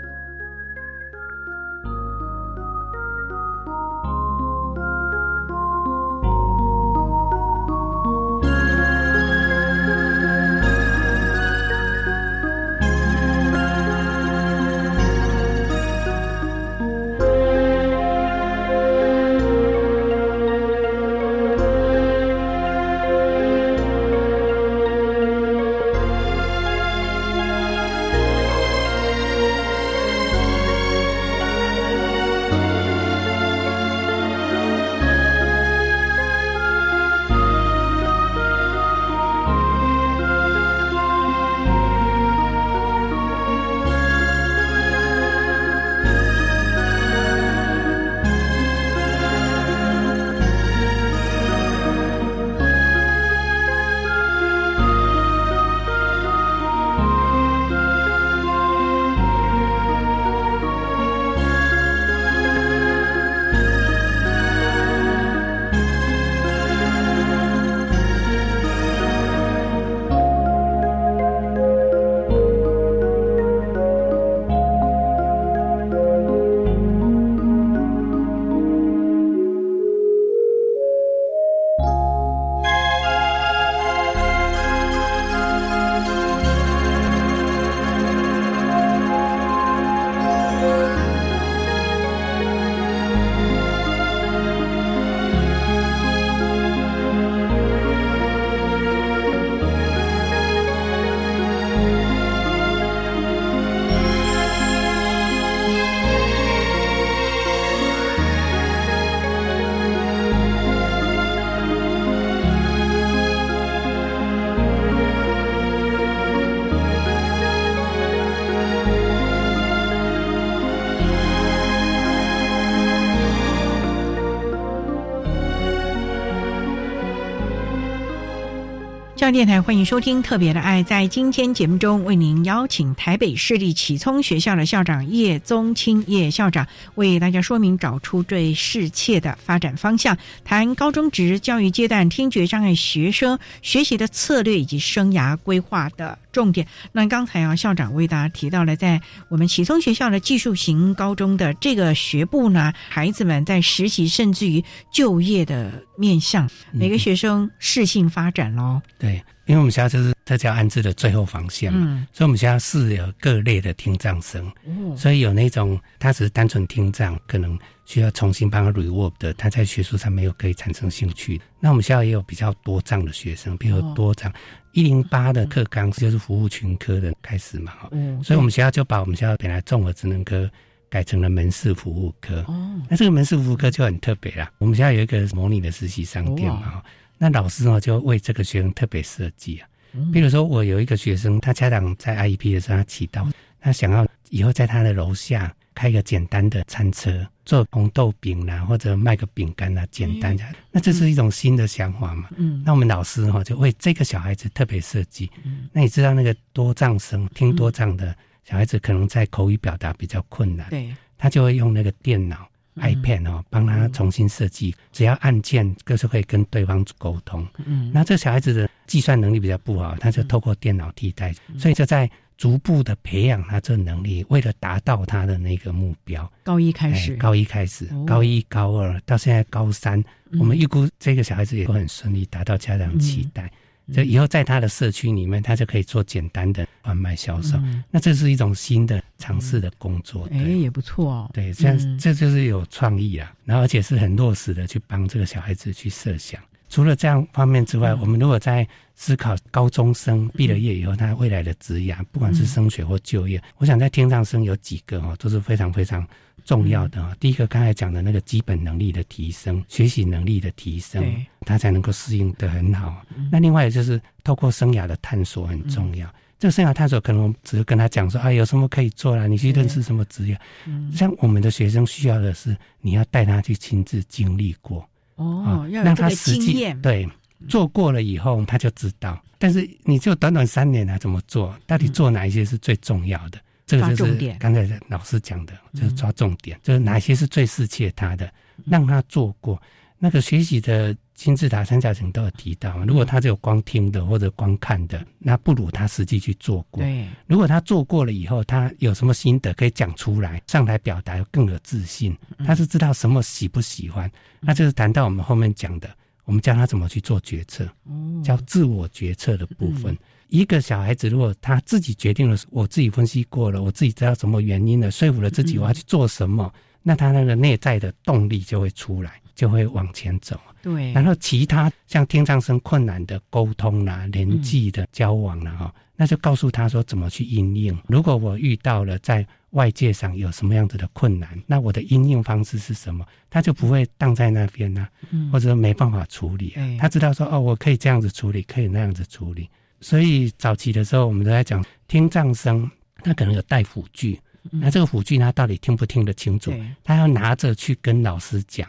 [SPEAKER 1] 电台欢迎收听《特别的爱》。在今天节目中，为您邀请台北市立启聪学校的校长叶宗清叶校长，为大家说明找出最适切的发展方向，谈高中职教育阶段听觉障碍学生学习的策略以及生涯规划的重点。那刚才啊，校长为大家提到了，在我们启聪学校的技术型高中的这个学部呢，孩子们在实习甚至于就业的面向，每个学生适性发展喽。
[SPEAKER 5] 对，因为我们学校就是特教安置的最后防线嘛，
[SPEAKER 1] 嗯。
[SPEAKER 5] 所以我们学校是有各类的听障生，
[SPEAKER 1] 嗯
[SPEAKER 5] 所以有那种他只是单纯听障，可能需要重新帮他 reward 的，他在学术上没有可以产生兴趣。那我们学校也有比较多障的学生，比如
[SPEAKER 1] 哦。
[SPEAKER 5] 多障。一零八的课纲就是服务群科的开始嘛，哈、
[SPEAKER 1] 哦
[SPEAKER 5] 所以我们学校就把我们学校本来综合职能科改成了门市服务科。
[SPEAKER 1] 哦，
[SPEAKER 5] 那这个门市服务科就很特别啦，我们学校有一个模拟的实习商店嘛，哈、那老师呢就为这个学生特别设计啊。比如说，我有一个学生，他家长在 IEP 的时候，他提到他想要以后在他的楼下开一个简单的餐车，做红豆饼啦，或者卖个饼干啦，简单的。那这是一种新的想法嘛？
[SPEAKER 1] 嗯
[SPEAKER 5] 那我们老师哈就为这个小孩子特别设计。那你知道那个多障生听多障的小孩子，可能在口语表达比较困难，
[SPEAKER 1] 对，
[SPEAKER 5] 他就会用那个电脑。iPad 哦，帮他重新设计，只要按键，就是可以跟对方沟通。
[SPEAKER 1] 嗯。
[SPEAKER 5] 那这小孩子的计算能力比较不好，他就透过电脑替代，所以就在逐步的培养他这能力，为了达到他的那个目标。
[SPEAKER 1] 高一开始，
[SPEAKER 5] 哎高一开始
[SPEAKER 1] 哦，
[SPEAKER 5] 高一、高二到现在高三，
[SPEAKER 1] 嗯。
[SPEAKER 5] 我们预估这个小孩子也会很顺利达到家长期待。
[SPEAKER 1] 嗯
[SPEAKER 5] 就以后在他的社区里面，他就可以做简单的贩卖销售。
[SPEAKER 1] 嗯
[SPEAKER 5] 那这是一种新的尝试的工作。
[SPEAKER 1] 哎，也不错哦。
[SPEAKER 5] 对，这样、
[SPEAKER 1] 嗯
[SPEAKER 5] 这就是有创意啊，然后而且是很落实的去帮这个小孩子去设想。除了这样方面之
[SPEAKER 1] 嗯
[SPEAKER 5] 外，我们如果在思考高中生毕了业以后他未来的职业，不管是升学或就业，我想在天上生有几个哦，都是非常非常重要的、哦。第一个刚才讲的那个基本能力的提升，学习能力的提升，他才能够适应的很好。那另外就是透过生涯的探索很重要。这个生涯探索可能我们只是跟他讲说啊，有什么可以做啦，你去认识什么职业。
[SPEAKER 1] 嗯
[SPEAKER 5] 像我们的学生需要的是，你要带他去亲自经历过，
[SPEAKER 1] 哦
[SPEAKER 5] 啊，让他实际，对做过了以后他就知道。但是你就短短三年来怎么做？到底做哪一些是最重要的？这个就是刚才老师讲的，就是抓重点，就是哪些是最适切他的，让他做过。那个学习的金字塔三角形都有提到嘛，如果他只有光听的或者光看的，那不如他实际去做过。
[SPEAKER 1] 对，
[SPEAKER 5] 如果他做过了以后，他有什么心得可以讲出来，上台表达更有自信。他是知道什么喜不喜欢，那就是谈到我们后面讲的，我们教他怎么去做决策，
[SPEAKER 1] 哦
[SPEAKER 5] 叫自我决策的部分。一个小孩子如果他自己决定了，我自己分析过了，我自己知道什么原因了，说服了自己我要去做什么，那他那个内在的动力就会出来，就会往前走。
[SPEAKER 1] 对，
[SPEAKER 5] 然后其他像听障生困难的沟通啦、人际的交往啦，哈、那就告诉他说怎么去应应。如果我遇到了在外界上有什么样子的困难，那我的应应方式是什么？他就不会荡在那边呢、
[SPEAKER 1] 嗯
[SPEAKER 5] 或者没办法处理、啊。他知道说哦，我可以这样子处理，可以那样子处理。所以早期的时候，我们都在讲听障生，他可能有带辅具，那这个辅具他到底听不听得清楚？他要拿着去跟老师讲。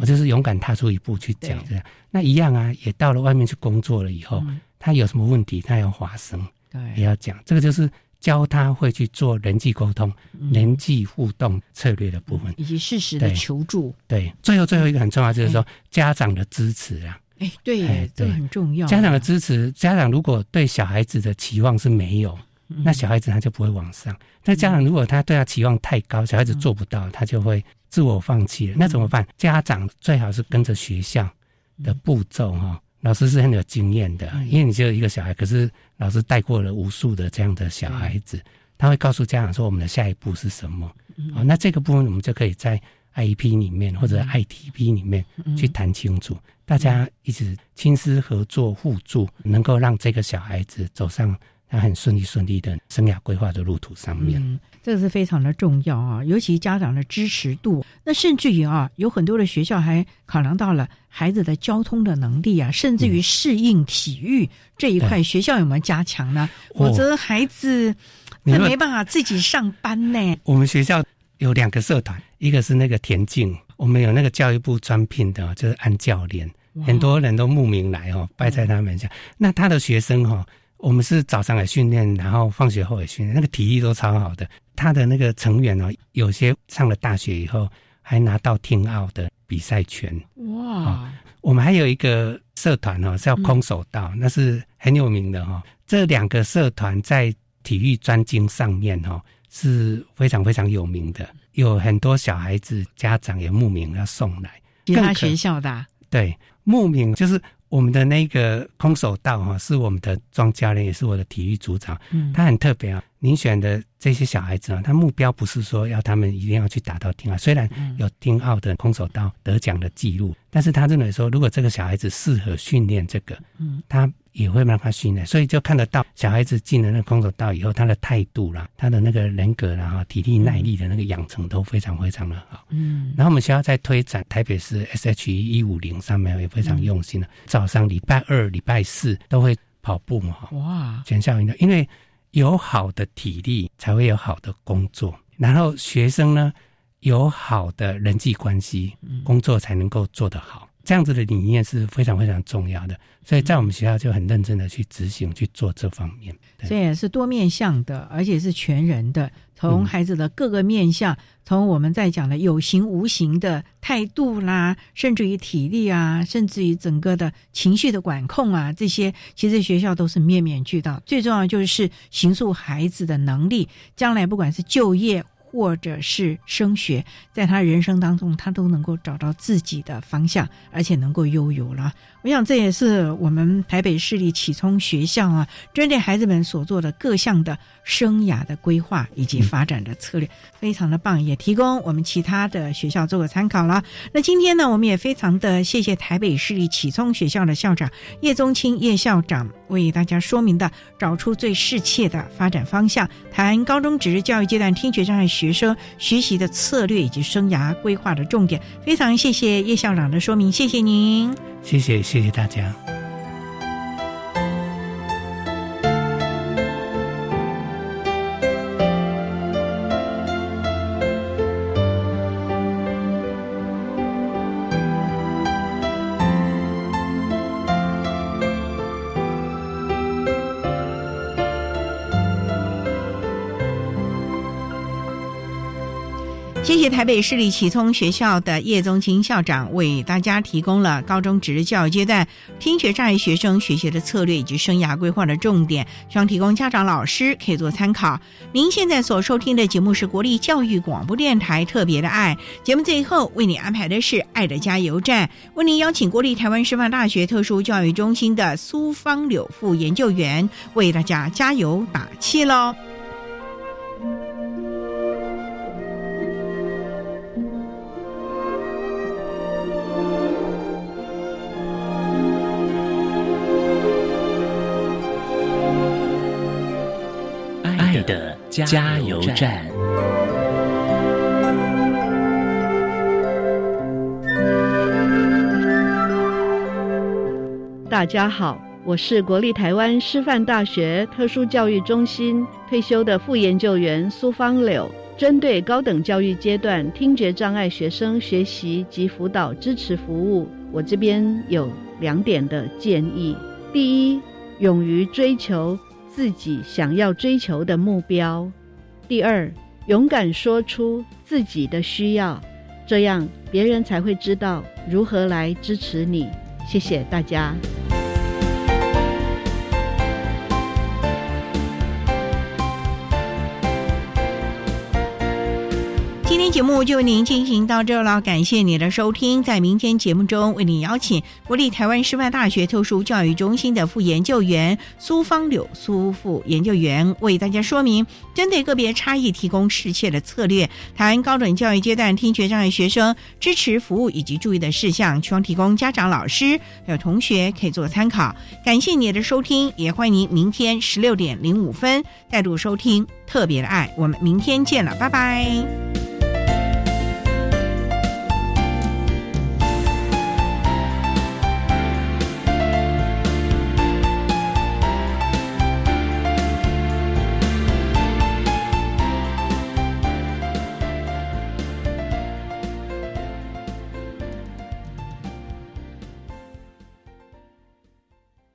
[SPEAKER 5] 我就是勇敢踏出一步去讲这样，那一样啊，也到了外面去工作了以后，他有什么问题，他要发声，也要讲。这个就是教他会去做人际沟通、人际互动策略的部分，
[SPEAKER 1] 以及适时的求助。
[SPEAKER 5] 对，最后最后一个很重要就是说家长的支持啊。
[SPEAKER 1] 哎，对
[SPEAKER 5] 哎
[SPEAKER 1] 耶，这个
[SPEAKER 5] 对
[SPEAKER 1] 很重要。
[SPEAKER 5] 家长的支持，家长如果对小孩子的期望是没有，那小孩子他就不会往上。那家长如果他对他期望太高，小孩子做不到，他就会自我放弃了。那怎么办？家长最好是跟着学校的步骤哈。老师是很有经验的，因为你只有一个小孩，可是老师带过了无数的这样的小孩子，他会告诉家长说我们的下一步是什么。好，那这个部分我们就可以在 IEP 里面或者 ITP 里面去谈清楚，大家一直亲师合作互助，能够让这个小孩子走上他很顺利顺利的生涯规划的路途上面。
[SPEAKER 1] 嗯，这个是非常的重要啊，尤其家长的支持度。那甚至于啊，有很多的学校还考量到了孩子的交通的能力啊，甚至于适应体育、这一块，
[SPEAKER 5] 对
[SPEAKER 1] 学校有没有加强呢？
[SPEAKER 5] 哦
[SPEAKER 1] 否则孩子他没办法自己上班呢。
[SPEAKER 5] 我们学校有两个社团，一个是那个田径，我们有那个教育部专聘的，就是安教练，很多人都慕名来哦，拜在他门下。那他的学生哈，我们是早上来训练，然后放学后也训练，那个体力都超好的。他的那个成员哦，有些上了大学以后还拿到听奥的比赛权。哇！我们还有一个社团哦，叫空手道，那是很有名的哈。这两个社团在体育专精上面哈是非常非常有名的，有很多小孩子家长也慕名要送来。
[SPEAKER 1] 其他学校的
[SPEAKER 5] 对慕名就是我们的那个空手道哈，是我们的庄教练，也是我的体育组长。嗯，他很特别啊。您选的这些小孩子啊，他目标不是说要他们一定要去打到听奥，虽然有丁奥的空手道得奖的记录，但是他认为说，如果这个小孩子适合训练这个，嗯，他也会慢慢训练，所以就看得到小孩子进了那空手道以后，他的态度啦，他的那个人格啦，哈，体力耐力的那个养成都非常非常的好。嗯，然后我们学校在推展台北市 S H E 一五零上面也非常用心的，早上礼拜二、礼拜四都会跑步嘛，哇，全校运动，因为。有好的体力，才会有好的工作。然后学生呢，有好的人际关系，工作才能够做得好。这样子的理念是非常非常重要的。所以在我们学校就很认真的去执行去做这方面。
[SPEAKER 1] 所以是多面向的，而且是全人的。从孩子的各个面向，从我们在讲的有形无形的态度啦，甚至于体力啊，甚至于整个的情绪的管控啊，这些其实学校都是面面俱到。最重要就是形塑孩子的能力，将来不管是就业。或者是升学，在他人生当中，他都能够找到自己的方向，而且能够拥有了。我想这也是我们台北市立启聪学校啊，针对孩子们所做的各项的生涯的规划以及发展的策略，非常的棒，也提供我们其他的学校做个参考了。那今天呢，我们也非常的谢谢台北市立启聪学校的校长叶宗清叶校长为大家说明的，找出最适切的发展方向，谈高中职教育阶段听觉障碍学生学习的策略以及生涯规划的重点。非常谢谢叶校长的说明，谢谢您。
[SPEAKER 5] 谢谢，谢谢谢大家。
[SPEAKER 1] 台北市立启聪学校的叶宗清校长为大家提供了高中职教育阶段听觉障碍学生学习的策略以及生涯规划的重点，希望提供家长、老师可以做参考。您现在所收听的节目是国立教育广播电台特别的爱节目，最后为你安排的是爱的加油站，为您邀请国立台湾师范大学特殊教育中心的苏芳柳副研究员为大家加油打气喽。
[SPEAKER 2] 爱的加油站。
[SPEAKER 10] 大家好，我是国立台湾师范大学特殊教育中心退休的副研究员苏芳柳。针对高等教育阶段听觉障碍学生学习及辅导支持服务，我这边有两点的建议：第一，勇于追求。自己想要追求的目标。第二，勇敢说出自己的需要，这样别人才会知道如何来支持你。谢谢大家。
[SPEAKER 1] 今天节目就为您进行到这了，感谢你的收听。在明天节目中，为您邀请国立台湾师范大学特殊教育中心的副研究员苏芳柳苏副研究员为大家说明，针对个别差异提供适切的策略，谈高等教育阶段听觉障碍学生支持服务以及注意的事项，希望提供家长、老师还有同学可以做参考。感谢你的收听，也欢迎您明天十六点零五分再度收听特别的爱。我们明天见了，拜拜。